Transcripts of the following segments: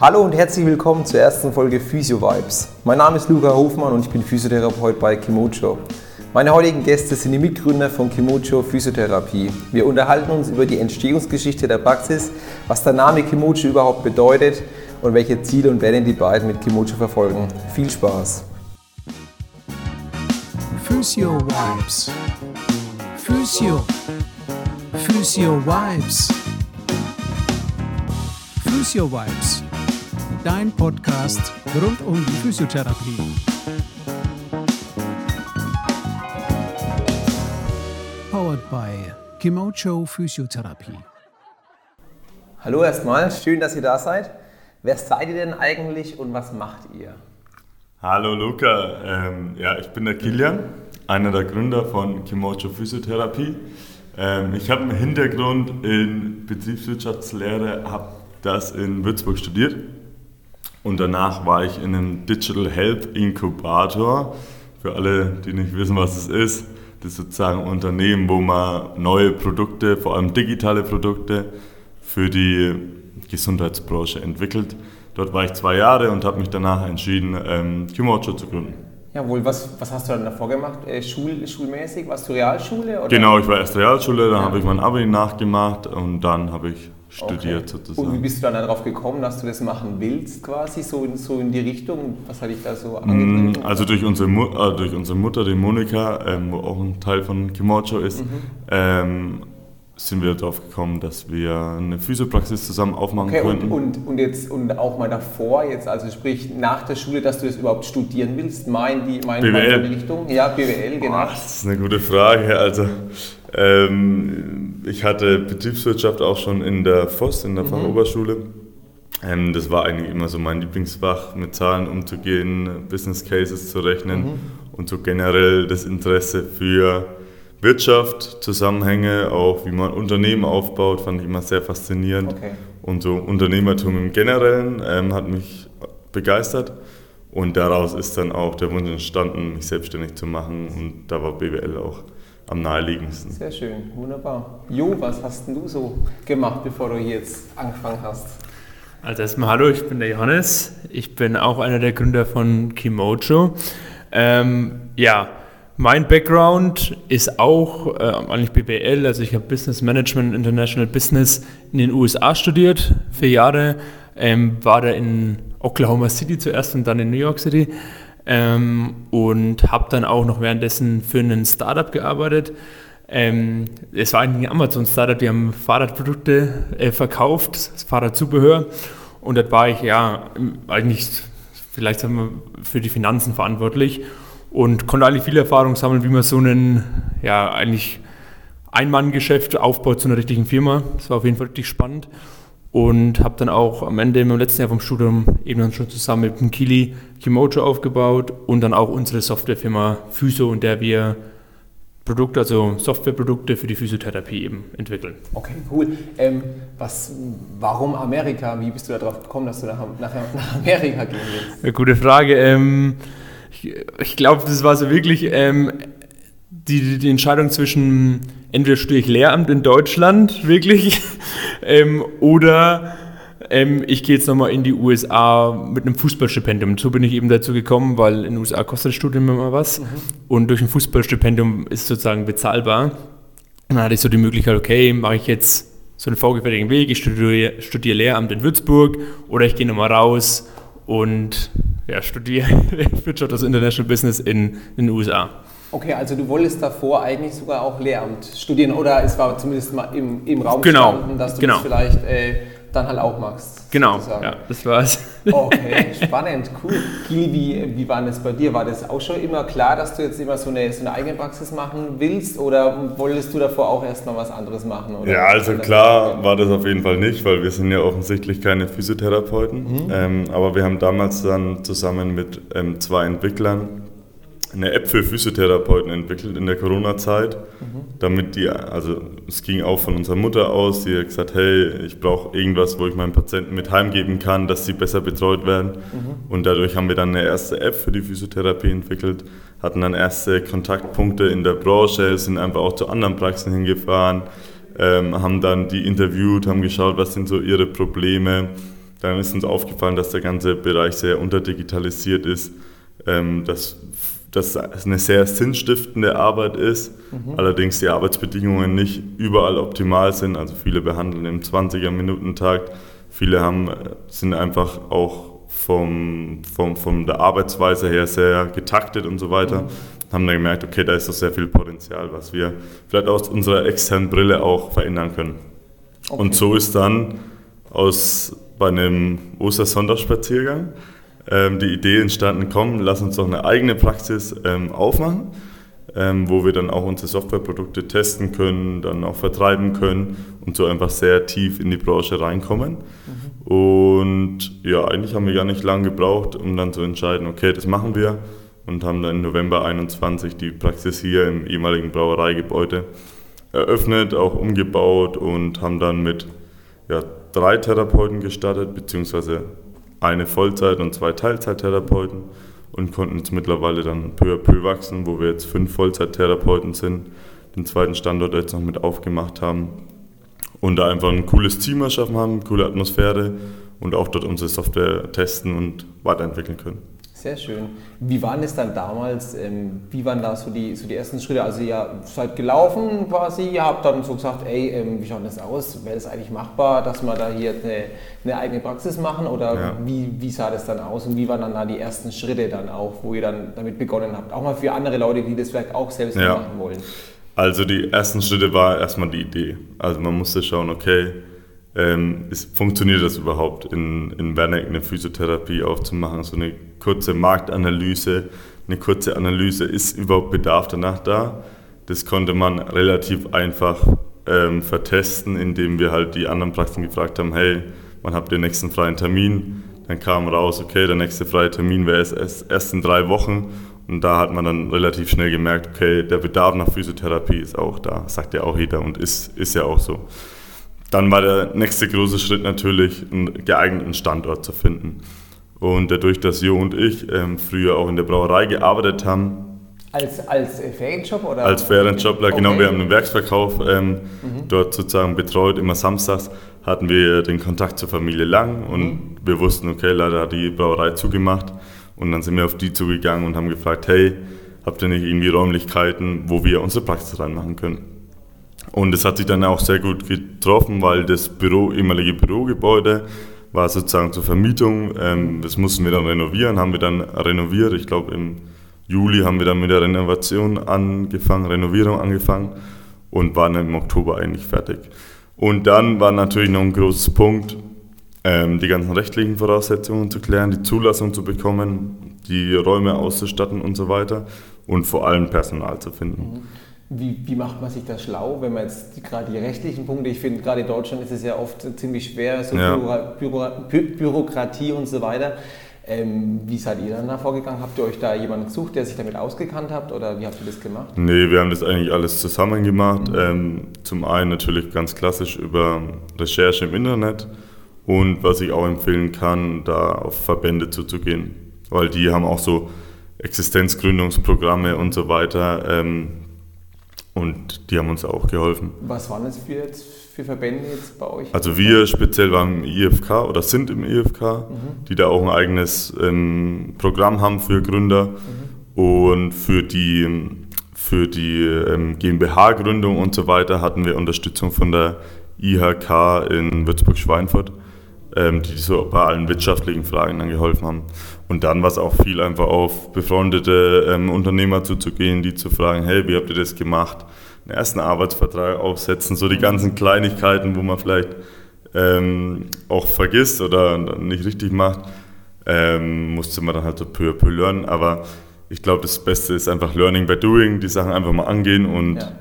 Hallo und herzlich willkommen zur ersten Folge Physio Vibes. Mein Name ist Luca Hofmann und ich bin Physiotherapeut bei Kimocho. Meine heutigen Gäste sind die Mitgründer von Kimocho Physiotherapie. Wir unterhalten uns über die Entstehungsgeschichte der Praxis, was der Name Kimocho überhaupt bedeutet und welche Ziele und Werte die beiden mit Kimocho verfolgen. Viel Spaß! Physio Vibes. Physio. Physio Vibes. Physio Vibes. Dein Podcast rund um die Physiotherapie. Powered by Kimocho Physiotherapie. Hallo erstmal, schön, dass ihr da seid. Wer seid ihr denn eigentlich und was macht ihr? Hallo Luca, ähm, ja, ich bin der Kilian, einer der Gründer von Kimocho Physiotherapie. Ähm, ich habe einen Hintergrund in Betriebswirtschaftslehre, habe das in Würzburg studiert und danach war ich in einem Digital Health Inkubator. Für alle, die nicht wissen, was es ist, das ist sozusagen ein Unternehmen, wo man neue Produkte, vor allem digitale Produkte, für die Gesundheitsbranche entwickelt. Dort war ich zwei Jahre und habe mich danach entschieden, ähm, Kimocho zu gründen. Jawohl, was, was hast du dann davor gemacht? Äh, Schul, schulmäßig? Warst du Realschule? Oder? Genau, ich war erst Realschule, dann Ja. habe ich mein Abi nachgemacht und dann habe ich studiert Okay. Und wie sozusagen. bist du dann darauf gekommen, dass du das machen willst, quasi so in, so in die Richtung? Was hat dich da so Mm, angetrieben? Also durch unsere, Mu äh, durch unsere Mutter, die Monika, ähm, wo auch ein Teil von Kimocho ist, Mhm. ähm, sind wir darauf gekommen, dass wir eine Physiopraxis zusammen aufmachen Okay, und, könnten. und, und jetzt und auch mal davor, jetzt also sprich nach der Schule, dass du das überhaupt studieren willst, mal in die, mal in BWL. meine Richtung? Ja, BWL, genau. Ah, das ist eine gute Frage. Also, ähm, ich hatte Betriebswirtschaft auch schon in der FOS, in der Fachoberschule. Ähm, das war eigentlich immer so mein Lieblingsfach, mit Zahlen umzugehen, Business Cases zu rechnen und so generell das Interesse für Wirtschaft, Zusammenhänge, auch wie man Unternehmen aufbaut, fand ich immer sehr faszinierend. Okay. Und so Unternehmertum im Generellen ähm, hat mich begeistert. Und daraus ist dann auch der Wunsch entstanden, mich selbstständig zu machen. Und da war BWL auch am naheliegendsten. Sehr schön, wunderbar. Jo, was hast denn du so gemacht, bevor du hier jetzt angefangen hast? Also erstmal hallo, ich bin der Johannes. Ich bin auch einer der Gründer von Kimocho. Ähm, ja, mein Background ist auch äh, eigentlich BWL, also ich habe Business Management International Business in den USA studiert, vier Jahre. Ähm, war da in Oklahoma City zuerst und dann in New York City. Ähm, und habe dann auch noch währenddessen für ein Startup gearbeitet. Ähm, es war eigentlich ein Amazon-Startup, die haben Fahrradprodukte äh, verkauft, Fahrradzubehör. Und dort war ich ja eigentlich vielleicht sagen wir, für die Finanzen verantwortlich und konnte eigentlich viel Erfahrung sammeln, wie man so einen, ja, eigentlich Ein-Mann-Geschäft aufbaut zu einer richtigen Firma. Das war auf jeden Fall richtig spannend. Und habe dann auch am Ende im letzten Jahr vom Studium eben dann schon zusammen mit dem Kili Kimocho aufgebaut und dann auch unsere Softwarefirma Physio, in der wir Produkte, also Softwareprodukte für die Physiotherapie eben entwickeln. Okay, cool. Ähm, was, warum Amerika? Wie bist du darauf gekommen, dass du nach, nach, nach Amerika gehen willst? Eine gute Frage. Ähm, ich ich glaube, das war so wirklich ähm, die, die- Entscheidung zwischen entweder studiere ich Lehramt in Deutschland, wirklich, ähm, oder ähm, ich gehe jetzt nochmal in die USA mit einem Fußballstipendium. So bin ich eben dazu gekommen, weil in den USA kostet das Studium immer was und durch ein Fußballstipendium ist es sozusagen bezahlbar. Und dann hatte ich so die Möglichkeit, okay, mache ich jetzt so einen vorgefertigten Weg, ich studiere, studiere Lehramt in Würzburg oder ich gehe nochmal raus und ja, studiere Wirtschaft, also International Business in, in den USA. Okay, also du wolltest davor eigentlich sogar auch Lehramt studieren oder es war zumindest mal im, im Raum Genau, gestanden, dass du genau. das vielleicht äh, dann halt auch machst. Genau, sozusagen. ja, das war's. Okay, spannend, cool. Kili, wie, wie war das bei dir? War das auch schon immer klar, dass du jetzt immer so eine, so eine eigene Praxis machen willst oder wolltest du davor auch erst mal was anderes machen? Oder? Ja, also klar war das auf jeden Fall nicht, weil wir sind ja offensichtlich keine Physiotherapeuten. Mhm. Ähm, aber wir haben damals dann zusammen mit ähm, zwei Entwicklern eine App für Physiotherapeuten entwickelt in der Corona-Zeit, damit die, also es ging auch von unserer Mutter aus, die hat gesagt, hey, ich brauche irgendwas, wo ich meinen Patienten mit heimgeben kann, dass sie besser betreut werden. Und dadurch haben wir dann eine erste App für die Physiotherapie entwickelt, hatten dann erste Kontaktpunkte in der Branche, sind einfach auch zu anderen Praxen hingefahren, ähm, haben dann die interviewt, haben geschaut, was sind so ihre Probleme, dann ist uns aufgefallen, dass der ganze Bereich sehr unterdigitalisiert ist, ähm, dass das eine sehr sinnstiftende Arbeit ist, mhm. allerdings die Arbeitsbedingungen nicht überall optimal sind. Also viele behandeln im 20er-Minuten-Takt, viele haben, sind einfach auch vom, vom, von der Arbeitsweise her sehr getaktet und so weiter. Mhm. Haben dann gemerkt, okay, da ist doch sehr viel Potenzial, was wir vielleicht aus unserer externen Brille auch verändern können. Okay. Und so ist dann aus bei einem Ostersonntagsspaziergang ähm, die Idee entstanden, komm, lass uns doch eine eigene Praxis ähm, aufmachen, ähm, wo wir dann auch unsere Softwareprodukte testen können, dann auch vertreiben können und so einfach sehr tief in die Branche reinkommen. Mhm. Und ja, eigentlich haben wir gar nicht lange gebraucht, um dann zu entscheiden, okay, das machen wir und haben dann im November 21 die Praxis hier im ehemaligen Brauereigebäude eröffnet, auch umgebaut und haben dann mit ja, drei Therapeuten gestartet, beziehungsweise eine Vollzeit- und zwei Teilzeittherapeuten und konnten jetzt mittlerweile dann peu à peu wachsen, wo wir jetzt fünf Vollzeittherapeuten sind, den zweiten Standort jetzt noch mit aufgemacht haben und da einfach ein cooles Team erschaffen haben, coole Atmosphäre und auch dort unsere Software testen und weiterentwickeln können. Sehr schön. Wie waren es dann damals? Ähm, wie waren da so die, so die ersten Schritte? Also ihr seid gelaufen quasi, ihr habt dann so gesagt, ey, ähm, wie schaut das aus? Wäre das eigentlich machbar, dass wir da hier eine, eine eigene Praxis machen? Oder ja. wie, wie sah das dann aus und wie waren dann da die ersten Schritte dann auch, wo ihr dann damit begonnen habt? Auch mal für andere Leute, die das Werk auch selbst ja. machen wollen. Also die ersten Schritte war erstmal die Idee. Also man musste schauen, okay, ähm, ist, funktioniert das überhaupt, in, in Werneck eine Physiotherapie aufzumachen? So eine kurze Marktanalyse, eine kurze Analyse, ist überhaupt Bedarf danach da? Das konnte man relativ einfach ähm, vertesten, indem wir halt die anderen Praxen gefragt haben, hey, habt ihr den nächsten freien Termin? Dann kam raus, okay, der nächste freie Termin wäre erst, erst in drei Wochen. Und da hat man dann relativ schnell gemerkt, okay, der Bedarf nach Physiotherapie ist auch da, sagt ja auch jeder und ist, ist ja auch so. Dann war der nächste große Schritt natürlich, einen geeigneten Standort zu finden. Und dadurch, dass Jo und ich ähm, früher auch in der Brauerei gearbeitet haben, als, als Ferienjob oder? Als Ferienjobler, okay. genau. Wir haben einen Werksverkauf ähm, mhm. dort sozusagen betreut. Immer samstags hatten wir den Kontakt zur Familie Lang und mhm. wir wussten, okay, leider hat die Brauerei zugemacht. Und dann sind wir auf die zugegangen und haben gefragt, hey, habt ihr nicht irgendwie Räumlichkeiten, wo wir unsere Praxis reinmachen können? Und es hat sich dann auch sehr gut getroffen, weil das Büro, ehemalige Bürogebäude war sozusagen zur Vermietung. Ähm, das mussten wir dann renovieren, haben wir dann renoviert. Ich glaube, im Juli haben wir dann mit der Renovation angefangen, Renovierung angefangen und waren im Oktober eigentlich fertig. Und dann war natürlich noch ein großes Punkt, ähm, die ganzen rechtlichen Voraussetzungen zu klären, die Zulassung zu bekommen, die Räume auszustatten und so weiter und vor allem Personal zu finden. Mhm. Wie, wie, macht man sich das schlau, wenn man jetzt gerade die rechtlichen Punkte, ich finde gerade in Deutschland ist es ja oft ziemlich schwer, so ja. Büro, Büro, Bürokratie und so weiter. Ähm, wie seid ihr dann da vorgegangen? Habt ihr euch da jemanden gesucht, der sich damit ausgekannt hat oder wie habt ihr das gemacht? Nee, wir haben das eigentlich alles zusammen gemacht. Mhm. Ähm, zum einen natürlich ganz klassisch über Recherche im Internet und was ich auch empfehlen kann, da auf Verbände zuzugehen, weil die haben auch so Existenzgründungsprogramme und so weiter. Ähm, und die haben uns auch geholfen. Was waren es für, jetzt für Verbände jetzt bei euch? Also wir speziell waren im IFK oder sind im IFK, mhm. die da auch ein eigenes ähm, Programm haben für Gründer. Mhm. Und für die, für die ähm, GmbH-Gründung und so weiter hatten wir Unterstützung von der IHK in Würzburg-Schweinfurt ähm, die so bei allen wirtschaftlichen Fragen dann geholfen haben. Und dann war es auch viel einfach auf befreundete ähm, Unternehmer zuzugehen, die zu fragen, hey, wie habt ihr das gemacht? Einen ersten Arbeitsvertrag aufsetzen, so die ganzen Kleinigkeiten, wo man vielleicht ähm, auch vergisst oder nicht richtig macht, ähm, musste man dann halt so peu à peu lernen. Aber ich glaube, das Beste ist einfach Learning by Doing, die Sachen einfach mal angehen und ja.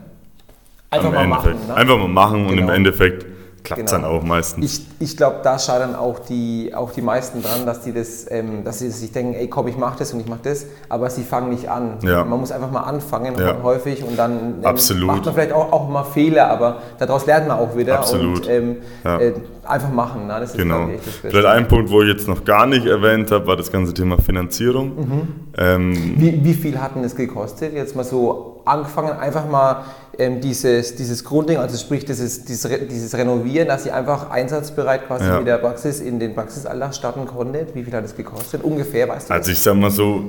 einfach, mal machen, ne? einfach mal machen genau. und im genau. Endeffekt klappt es genau. dann auch meistens. Ich, ich glaube, da scheitern auch die, auch die meisten dran, dass die das, ähm, dass sie sich denken, ey komm, ich mache das und ich mache das, aber sie fangen nicht an. Ja. Man muss einfach mal anfangen ja. häufig und dann ähm, macht man vielleicht auch, auch mal Fehler, aber daraus lernt man auch wieder Absolut. und ähm, ja. äh, einfach machen. Ne? Das ist genau. echt das Beste. Vielleicht ein Punkt, wo ich jetzt noch gar nicht erwähnt habe, war das ganze Thema Finanzierung. Mhm. Ähm, wie, wie viel hat denn das gekostet? Jetzt mal so angefangen, einfach mal ähm, dieses, dieses Grundding, also sprich dieses, dieses, dieses Renovieren, dass ihr einfach einsatzbereit quasi Ja. mit der Praxis in den Praxisalltag starten konntet? Wie viel hat das gekostet? Ungefähr, weißt du? Also ich sag mal so,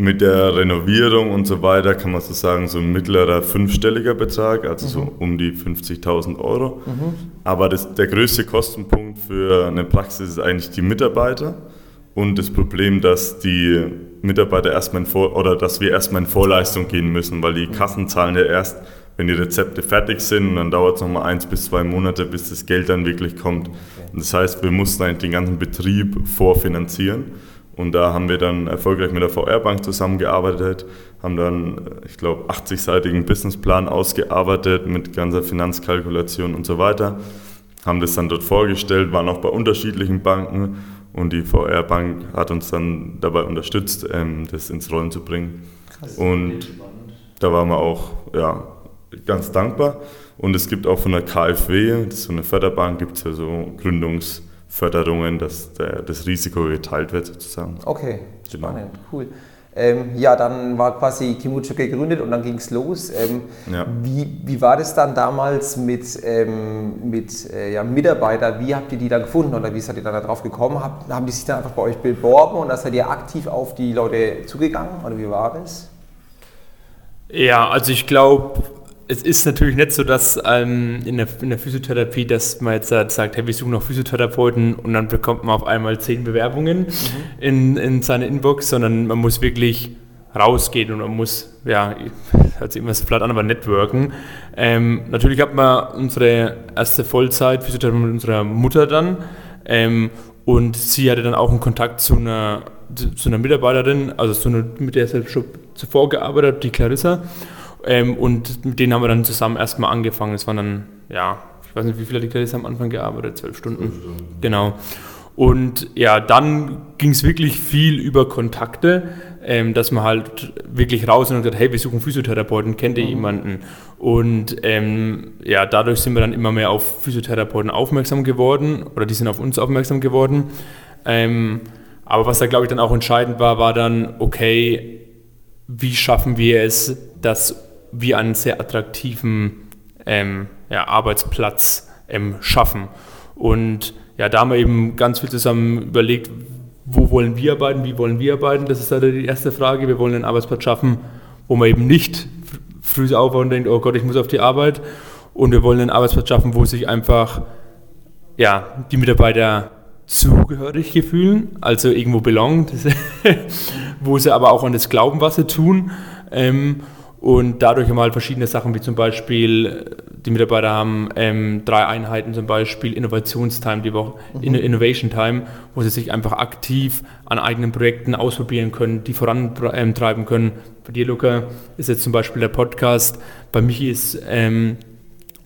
mit der Renovierung und so weiter kann man so sagen, so ein mittlerer fünfstelliger Betrag, also so um die 50.000 Euro. Aber das, der größte Kostenpunkt für eine Praxis ist eigentlich die Mitarbeiter und das Problem, dass die Mitarbeiter erstmal in Vor oder dass wir erstmal in Vorleistung gehen müssen, weil die Kassen zahlen ja erst, wenn die Rezepte fertig sind und dann dauert es nochmal eins bis zwei Monate, bis das Geld dann wirklich kommt. Und das heißt, wir mussten eigentlich den ganzen Betrieb vorfinanzieren. Und da haben wir dann erfolgreich mit der VR-Bank zusammengearbeitet, haben dann, ich glaube, 80-seitigen Businessplan ausgearbeitet mit ganzer Finanzkalkulation und so weiter. Haben das dann dort vorgestellt, waren auch bei unterschiedlichen Banken und die VR-Bank hat uns dann dabei unterstützt, ähm, das ins Rollen zu bringen. Und da waren wir auch ja, ganz dankbar. Und es gibt auch von der KfW, das ist so eine Förderbank, gibt es ja so Gründungsförderungen, dass der, das Risiko geteilt wird sozusagen. Okay, Genau. spannend, cool. Ähm, ja, dann war quasi Kimucho gegründet und dann ging es los. Ähm, Ja. wie, wie war das dann damals mit, ähm, mit äh, ja, Mitarbeitern? Wie habt ihr die dann gefunden oder wie seid ihr dann darauf gekommen? Hab, haben die sich dann einfach bei euch beworben und da seid ihr aktiv auf die Leute zugegangen oder wie war das? Ja, also ich glaube, es ist natürlich nicht so, dass ähm, in, der, in der Physiotherapie, dass man jetzt sagt, hey, wir suchen noch Physiotherapeuten und dann bekommt man auf einmal zehn Bewerbungen in, in seine Inbox, sondern man muss wirklich rausgehen und man muss, ja, hört sich immer so platt an, aber networken. Ähm, natürlich hat man unsere erste Vollzeit Physiotherapie mit unserer Mutter dann ähm, und sie hatte dann auch einen Kontakt zu einer, zu, zu einer Mitarbeiterin, also zu einer, mit der sie schon zuvor gearbeitet hat, die Clarissa. Ähm, und mit denen haben wir dann zusammen erstmal angefangen. Es waren dann, ja, ich weiß nicht, wie viele hat die Clarissa am Anfang gearbeitet? Zwölf Stunden. Genau. Und ja, dann ging es wirklich viel über Kontakte, ähm, dass man halt wirklich raus und gesagt, hey, wir suchen Physiotherapeuten, kennt ihr jemanden? Und ähm, ja, dadurch sind wir dann immer mehr auf Physiotherapeuten aufmerksam geworden oder die sind auf uns aufmerksam geworden. Ähm, aber was da, glaube ich, dann auch entscheidend war, war dann, okay, wie schaffen wir es, dass wir einen sehr attraktiven ähm, ja, Arbeitsplatz ähm, schaffen. Und ja, da haben wir eben ganz viel zusammen überlegt, wo wollen wir arbeiten, wie wollen wir arbeiten. Das ist halt die erste Frage. Wir wollen einen Arbeitsplatz schaffen, wo man eben nicht fr- früh aufwacht und denkt, oh Gott, ich muss auf die Arbeit. Und wir wollen einen Arbeitsplatz schaffen, wo sich einfach ja, die Mitarbeiter zugehörig fühlen, also irgendwo belong, das, wo sie aber auch an das glauben, was sie tun. Ähm, und dadurch haben wir halt verschiedene Sachen, wie zum Beispiel, äh, die Mitarbeiter haben ähm, drei Einheiten, zum Beispiel Innovationstime, die Woche, In Innovation Time, wo sie sich einfach aktiv an eigenen Projekten ausprobieren können, die vorantreiben können. Bei dir, Luca, ist jetzt zum Beispiel der Podcast. Bei Michi ist ähm,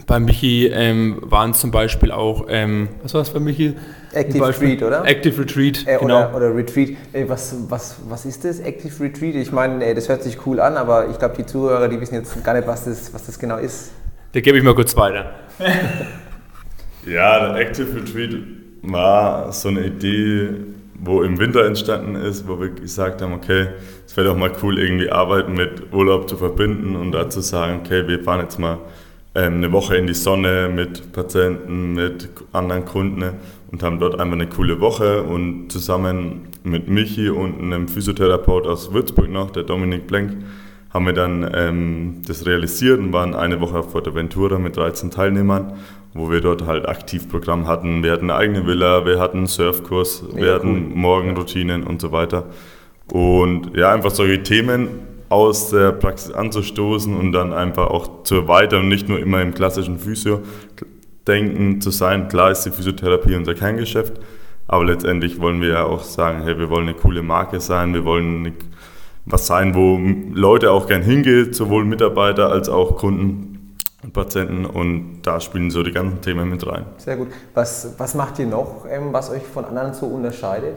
bei Michi ähm, waren es zum Beispiel auch, ähm, was war es bei Michi? Active Retreat, oder? Active Retreat, Äh, genau. oder, oder Retreat. Äh, was, was, was ist das, Active Retreat? Ich meine, äh, das hört sich cool an, aber ich glaube, die Zuhörer, die wissen jetzt gar nicht, was das, was das genau ist. Da gebe ich mal kurz weiter. Ja, der Active Retreat war so eine Idee, wo im Winter entstanden ist, wo wir gesagt haben, okay, es wäre doch mal cool, irgendwie Arbeiten mit Urlaub zu verbinden und dazu sagen, okay, wir fahren jetzt mal eine Woche in die Sonne mit Patienten, mit anderen Kunden und haben dort einfach eine coole Woche und zusammen mit Michi und einem Physiotherapeut aus Würzburg noch, der Dominik Blenk, haben wir dann ähm, das realisiert und waren eine Woche auf Fuerteventura mit 13 Teilnehmern, wo wir dort halt Aktivprogramm hatten. Wir hatten eine eigene Villa, wir hatten einen Surfkurs, Mega wir hatten Morgenroutinen und so weiter. Und ja, einfach solche Themen aus der Praxis anzustoßen und dann einfach auch zu erweitern und nicht nur immer im klassischen Physio-Denken zu sein. Klar ist die Physiotherapie unser Kerngeschäft, aber letztendlich wollen wir ja auch sagen, hey, wir wollen eine coole Marke sein, wir wollen was sein, wo Leute auch gern hingehen, sowohl Mitarbeiter als auch Kunden und Patienten und da spielen so die ganzen Themen mit rein. Sehr gut. Was, was macht ihr noch, ähm, was euch von anderen so unterscheidet?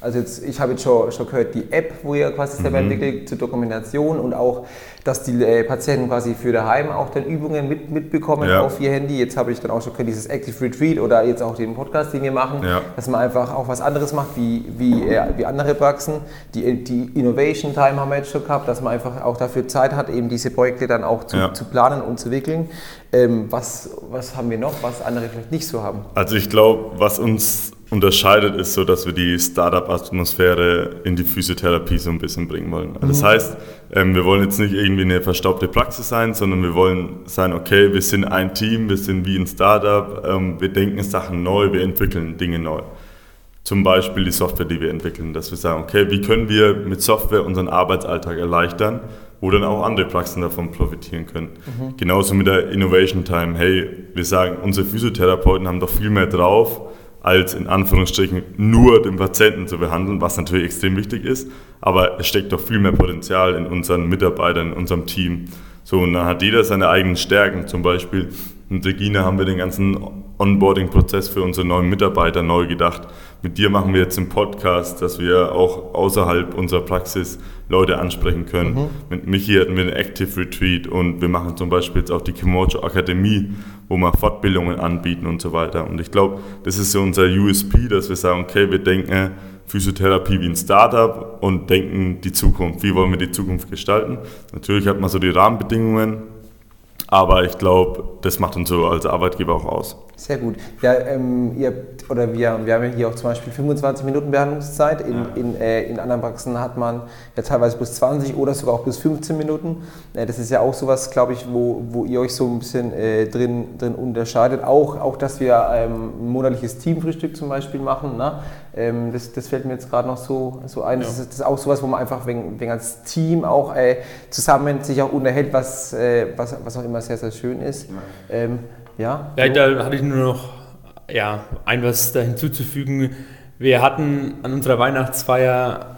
Also jetzt, ich habe jetzt schon, schon gehört, die App, wo ihr quasi selber Mhm. entwickelt zur Dokumentation und auch, dass die äh, Patienten quasi für daheim auch dann Übungen mit, mitbekommen Ja. auf ihr Handy. Jetzt habe ich dann auch schon gehört, dieses Active Retreat oder jetzt auch den Podcast, den wir machen, Ja. dass man einfach auch was anderes macht wie, wie, äh, wie andere Praxen. Die, die Innovation Time haben wir jetzt schon gehabt, dass man einfach auch dafür Zeit hat, eben diese Projekte dann auch zu, Ja. zu planen und zu wickeln. Ähm, was, was haben wir noch, was andere vielleicht nicht so haben? Also ich glaube, was uns unterscheidet, ist so, dass wir die Startup-Atmosphäre in die Physiotherapie so ein bisschen bringen wollen. Also Das heißt, ähm, wir wollen jetzt nicht irgendwie eine verstaubte Praxis sein, sondern wir wollen sein, okay, wir sind ein Team, wir sind wie ein Startup, ähm, wir denken Sachen neu, wir entwickeln Dinge neu. Zum Beispiel die Software, die wir entwickeln, dass wir sagen, okay, wie können wir mit Software unseren Arbeitsalltag erleichtern, wo dann auch andere Praxen davon profitieren können. Genauso mit der Innovation Time. Hey, wir sagen, unsere Physiotherapeuten haben doch viel mehr drauf, als in Anführungsstrichen nur den Patienten zu behandeln, was natürlich extrem wichtig ist, aber es steckt doch viel mehr Potenzial in unseren Mitarbeitern, in unserem Team. So, und dann hat jeder seine eigenen Stärken. Zum Beispiel mit Regina haben wir den ganzen Onboarding-Prozess für unsere neuen Mitarbeiter neu gedacht. Mit dir machen wir jetzt einen Podcast, dass wir auch außerhalb unserer Praxis Leute ansprechen können. Mit Michi hatten wir einen Active Retreat und wir machen zum Beispiel jetzt auch die Kimocho Akademie, wo wir Fortbildungen anbieten und so weiter. Und ich glaube, das ist so unser USP, dass wir sagen, okay, wir denken Physiotherapie wie ein Startup und denken die Zukunft. Wie wollen wir die Zukunft gestalten? Natürlich hat man so die Rahmenbedingungen, aber ich glaube, das macht uns so als Arbeitgeber auch aus. Sehr gut. Ja, ähm, ihr habt, oder wir, wir haben ja hier auch zum Beispiel 25 Minuten Behandlungszeit. In, in, äh, in anderen Praxen hat man ja teilweise bis 20 oder sogar auch bis 15 Minuten. Äh, das ist ja auch sowas, glaube ich, wo, wo ihr euch so ein bisschen äh, drin, drin unterscheidet. Auch, auch, dass wir ähm, ein monatliches Teamfrühstück zum Beispiel machen. Ne? Ähm, das, das fällt mir jetzt gerade noch so, so ein. Das, ist, das ist auch sowas, wo man einfach wegen, wegen als Team auch äh, zusammen sich auch unterhält, was, äh, was, was auch immer sehr, sehr schön ist. Ähm, ja, Ja, da hatte ich nur noch ja, ein was da hinzuzufügen. Wir hatten an unserer Weihnachtsfeier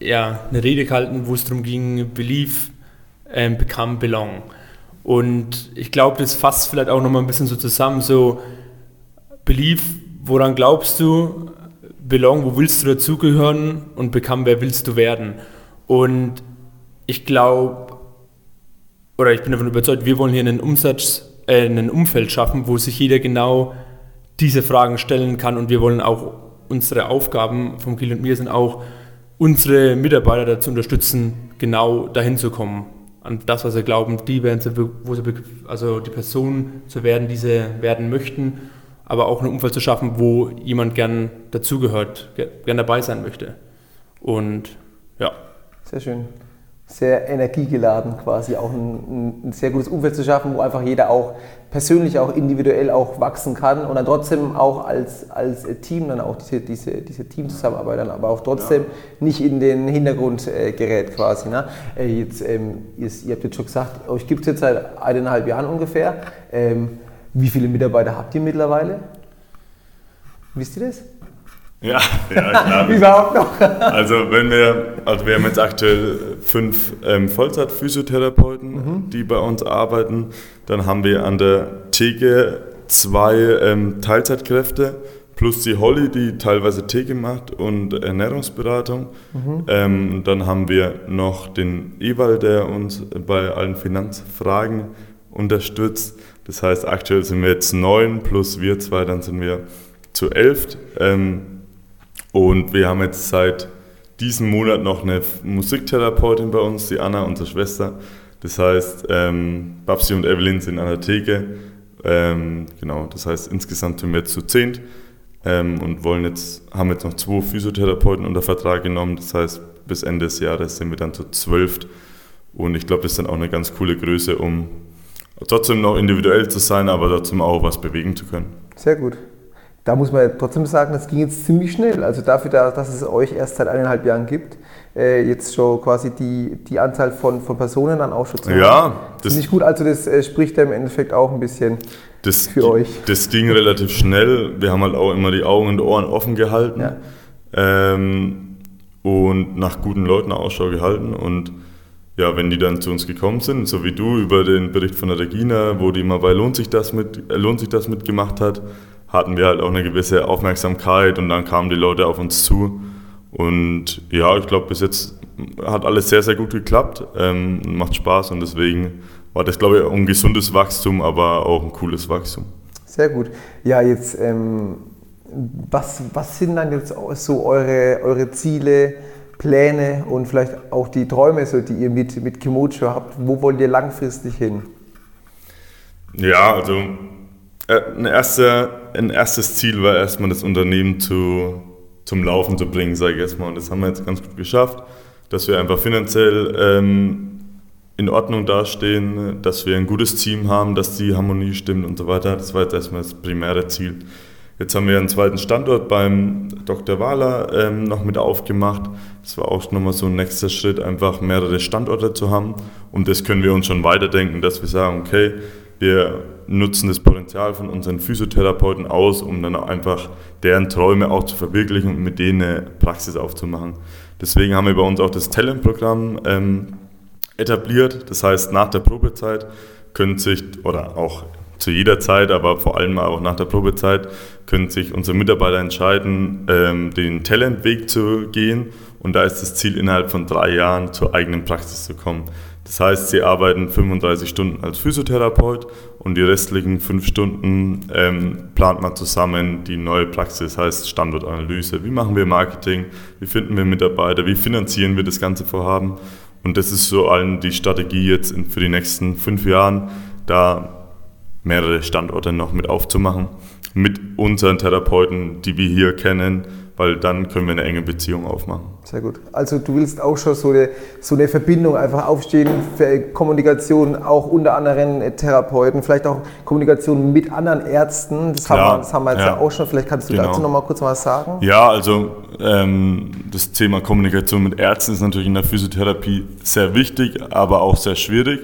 ja, eine Rede gehalten, wo es darum ging, Belief ähm, become belong. Und ich glaube, das fasst vielleicht auch nochmal ein bisschen so zusammen, so Belief, woran glaubst du, belong, wo willst du dazugehören und become, wer willst du werden. Und ich glaube, oder ich bin davon überzeugt, wir wollen hier einen Umsatz, äh, ein Umfeld schaffen, wo sich jeder genau diese Fragen stellen kann und wir wollen auch unsere Aufgaben vom Kiel und mir sind auch, unsere Mitarbeiter dazu unterstützen, genau dahin zu kommen. An das, was sie glauben, die werden sie, wo sie, also die Person zu werden, die sie werden möchten, aber auch ein Umfeld zu schaffen, wo jemand gern dazugehört, gern dabei sein möchte. Und ja. Sehr schön. Sehr energiegeladen quasi, auch ein, ein, sehr gutes Umfeld zu schaffen, wo einfach jeder auch persönlich, auch individuell auch wachsen kann und dann trotzdem auch als, als Team dann auch diese, diese, diese Teamzusammenarbeit dann aber auch trotzdem ja. nicht in den Hintergrund äh, gerät quasi. Ne? Äh, jetzt, ähm, ihr, ihr, habt jetzt schon gesagt, euch gibt es jetzt seit eineinhalb Jahren ungefähr. Ähm, wie viele Mitarbeiter habt ihr mittlerweile? Wisst ihr das? Ja, ja klar. Überhaupt noch? also wenn wir, also wir haben jetzt aktuell fünf ähm, Vollzeit-Physiotherapeuten, mhm. die bei uns arbeiten. Dann haben wir an der Theke zwei ähm, Teilzeitkräfte plus die Holly, die teilweise Theke macht und Ernährungsberatung. Mhm. Ähm, dann haben wir noch den Ewald, der uns bei allen Finanzfragen unterstützt. Das heißt, aktuell sind wir jetzt neun plus wir zwei, dann sind wir zu elf. Ähm, und wir haben jetzt seit diesem Monat noch eine Musiktherapeutin bei uns, die Anna, unsere Schwester. Das heißt, ähm, Babsi und Evelyn sind an der Theke. Ähm, genau, das heißt, insgesamt sind wir jetzt zu zehnt ähm, und wollen jetzt, haben jetzt noch zwei Physiotherapeuten unter Vertrag genommen. Das heißt, bis Ende des Jahres sind wir dann zu zwölf. Und ich glaube, das ist dann auch eine ganz coole Größe, um trotzdem noch individuell zu sein, aber trotzdem auch was bewegen zu können. Sehr gut. Da muss man trotzdem sagen, das ging jetzt ziemlich schnell. Also dafür, dass es euch erst seit eineinhalb Jahren gibt, äh, jetzt schon quasi die, die Anzahl von, von Personen schon zu Ja, das ziemlich gut. Also das äh, spricht ja im Endeffekt auch ein bisschen das, für euch. Das ging relativ schnell. Wir haben halt auch immer die Augen und Ohren offen gehalten Ja. ähm, und nach guten Leuten Ausschau gehalten und ja, wenn die dann zu uns gekommen sind, so wie du über den Bericht von der Regina, wo die mal bei Lohnt sich das mit, äh, lohnt sich das mitgemacht hat, hatten wir halt auch eine gewisse Aufmerksamkeit und dann kamen die Leute auf uns zu Und ja, ich glaube, bis jetzt hat alles sehr, sehr gut geklappt, ähm, macht Spaß und deswegen war das, glaube ich, ein gesundes Wachstum, aber auch ein cooles Wachstum. Sehr gut. Ja, jetzt, ähm, was, was sind dann jetzt so eure, eure Ziele, Pläne und vielleicht auch die Träume, so, die ihr mit, mit Kimocho habt? Wo wollt ihr langfristig hin? Ja, also äh, ein, erster, ein erstes Ziel war erstmal das Unternehmen zu, zum Laufen zu bringen, sage ich erstmal. Und das haben wir jetzt ganz gut geschafft, dass wir einfach finanziell ähm, in Ordnung dastehen, dass wir ein gutes Team haben, dass die Harmonie stimmt und so weiter. Das war jetzt erstmal das primäre Ziel. Jetzt haben wir einen zweiten Standort beim Dr. Wahler ähm, noch mit aufgemacht. Das war auch nochmal so ein nächster Schritt, einfach mehrere Standorte zu haben. Und das können wir uns schon weiterdenken, dass wir sagen, okay, wir nutzen das Potenzial von unseren Physiotherapeuten aus, um dann einfach deren Träume auch zu verwirklichen und mit denen eine Praxis aufzumachen. Deswegen haben wir bei uns auch das Talentprogramm ähm, etabliert. Das heißt, nach der Probezeit können sich, oder auch zu jeder Zeit, aber vor allem auch nach der Probezeit, können sich unsere Mitarbeiter entscheiden, ähm, den Talentweg zu gehen. Und da ist das Ziel, innerhalb von drei Jahren zur eigenen Praxis zu kommen. Das heißt, sie arbeiten 35 Stunden als Physiotherapeut und die restlichen fünf Stunden ähm, plant man zusammen die neue Praxis, heißt Standortanalyse. Wie machen wir Marketing? Wie finden wir Mitarbeiter? Wie finanzieren wir das ganze Vorhaben? Und das ist so allen die Strategie jetzt für die nächsten fünf Jahren, da mehrere Standorte noch mit aufzumachen, mit unseren Therapeuten, die wir hier kennen, weil dann können wir eine enge Beziehung aufmachen. Sehr gut. Also du willst auch schon so eine, so eine Verbindung einfach aufstehen für Kommunikation auch unter anderen Therapeuten, vielleicht auch Kommunikation mit anderen Ärzten. Das, haben, wir, das haben wir jetzt ja. auch schon. Vielleicht kannst du genau. dazu noch mal kurz was sagen. Ja, also ähm, das Thema Kommunikation mit Ärzten ist natürlich in der Physiotherapie sehr wichtig, aber auch sehr schwierig.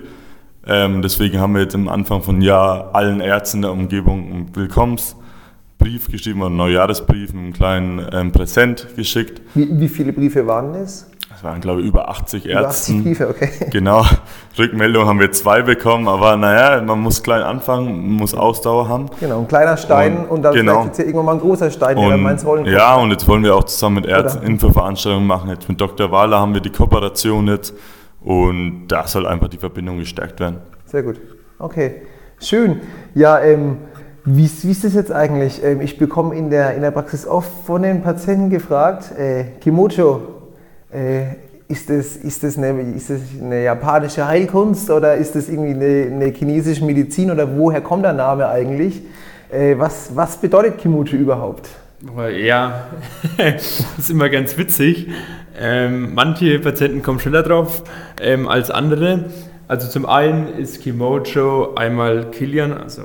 Ähm, deswegen haben wir jetzt am Anfang von Jahr allen Ärzten der Umgebung einen Willkommensbrief geschrieben, einen Neujahresbrief mit einem kleinen ähm, Präsent geschickt. Wie, wie, viele Briefe waren das? Es waren, glaube ich, über 80 über Ärzte. 80 Briefe, okay. Genau. Rückmeldung haben wir zwei bekommen, aber naja, man muss klein anfangen, man muss Ausdauer haben. Genau, ein kleiner Stein und, und dann genau. vielleicht jetzt irgendwann mal ein großer Stein, der dann meins rollen kann. Ja, und jetzt wollen wir auch zusammen mit Ärzten Infoveranstaltungen machen. Jetzt mit Dr. Wahler haben wir die Kooperation jetzt und da soll einfach die Verbindung gestärkt werden. Sehr gut. Okay, schön. Ja, ähm, wie, wie, ist das jetzt eigentlich? Ähm, ich bekomme in der, in der Praxis oft von den Patienten gefragt, äh, Kimocho, äh, ist, das, ist, das eine, ist das eine japanische Heilkunst oder ist das irgendwie eine, eine chinesische Medizin oder woher kommt der Name eigentlich? Äh, was, was bedeutet Kimocho überhaupt? Ja, das ist immer ganz witzig. Ähm, manche Patienten kommen schneller drauf ähm, als andere. Also zum einen ist Kimocho einmal Kilian, also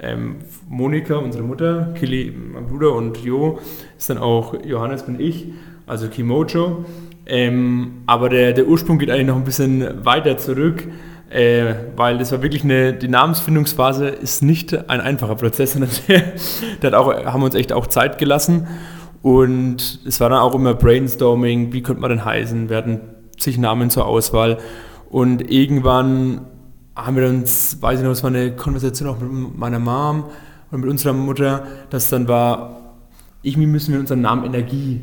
ähm, Monika, unsere Mutter, Kili, mein Bruder und Jo ist dann auch Johannes bin ich, also Kimocho. Ähm, aber der, der Ursprung geht eigentlich noch ein bisschen weiter zurück, äh, weil das war wirklich eine, die Namensfindungsphase ist nicht ein einfacher Prozess, sondern der, der hat uns echt auch Zeit gelassen. Und es war dann auch immer Brainstorming, wie könnte man denn heißen? Wir hatten zig Namen zur Auswahl. Und irgendwann haben wir uns, weiß ich noch, es war eine Konversation auch mit meiner Mom und mit unserer Mutter, dass dann war, irgendwie müssen wir unseren Namen Energie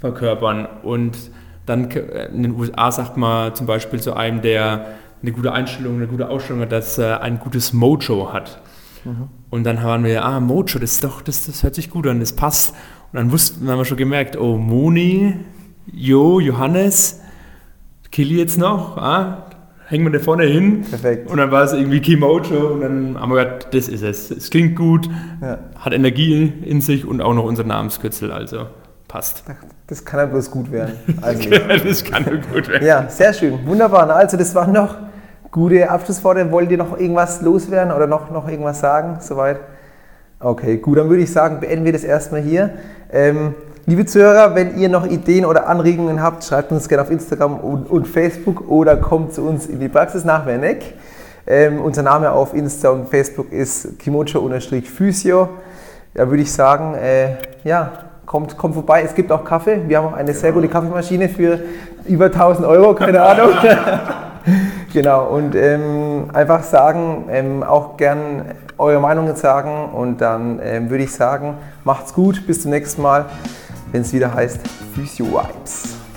verkörpern. Und dann in den USA sagt man zum Beispiel zu einem, der eine gute Einstellung, eine gute Ausstellung hat, dass er ein gutes Mojo hat. Mhm. Und dann haben wir, ah, Mojo, das ist doch, das, das hört sich gut an, das passt. Und dann wussten, dann haben wir schon gemerkt, oh, Moni, Jo, Johannes, Kili jetzt noch, ah, hängen wir da vorne hin. Perfekt. Und dann war es irgendwie Kimocho und dann haben wir gedacht, das ist es. Es klingt gut, ja. hat Energie in sich und auch noch unser Namenskürzel, also passt. Das kann ja bloß gut werden. das kann nur gut werden. Ja, sehr schön. Wunderbar. Also das waren noch gute Abschlussworte. Wollt ihr noch irgendwas loswerden oder noch, noch irgendwas sagen? Soweit? Okay, gut. Dann würde ich sagen, beenden wir das erstmal hier. Ähm, Liebe Zuhörer, wenn ihr noch Ideen oder Anregungen habt, schreibt uns gerne auf Instagram und, und Facebook oder kommt zu uns in die Praxis nach Werneck. Ähm, unser Name auf Insta und Facebook ist kimocho-physio. Da würde ich sagen, äh, ja, kommt, kommt vorbei. Es gibt auch Kaffee. Wir haben auch eine sehr gute Kaffeemaschine für über 1000 Euro, keine Ahnung. genau, und ähm, einfach sagen, ähm, auch gern eure Meinungen sagen und dann ähm, würde ich sagen, macht's gut, bis zum nächsten Mal. wenn es wieder heißt Physio Vibes.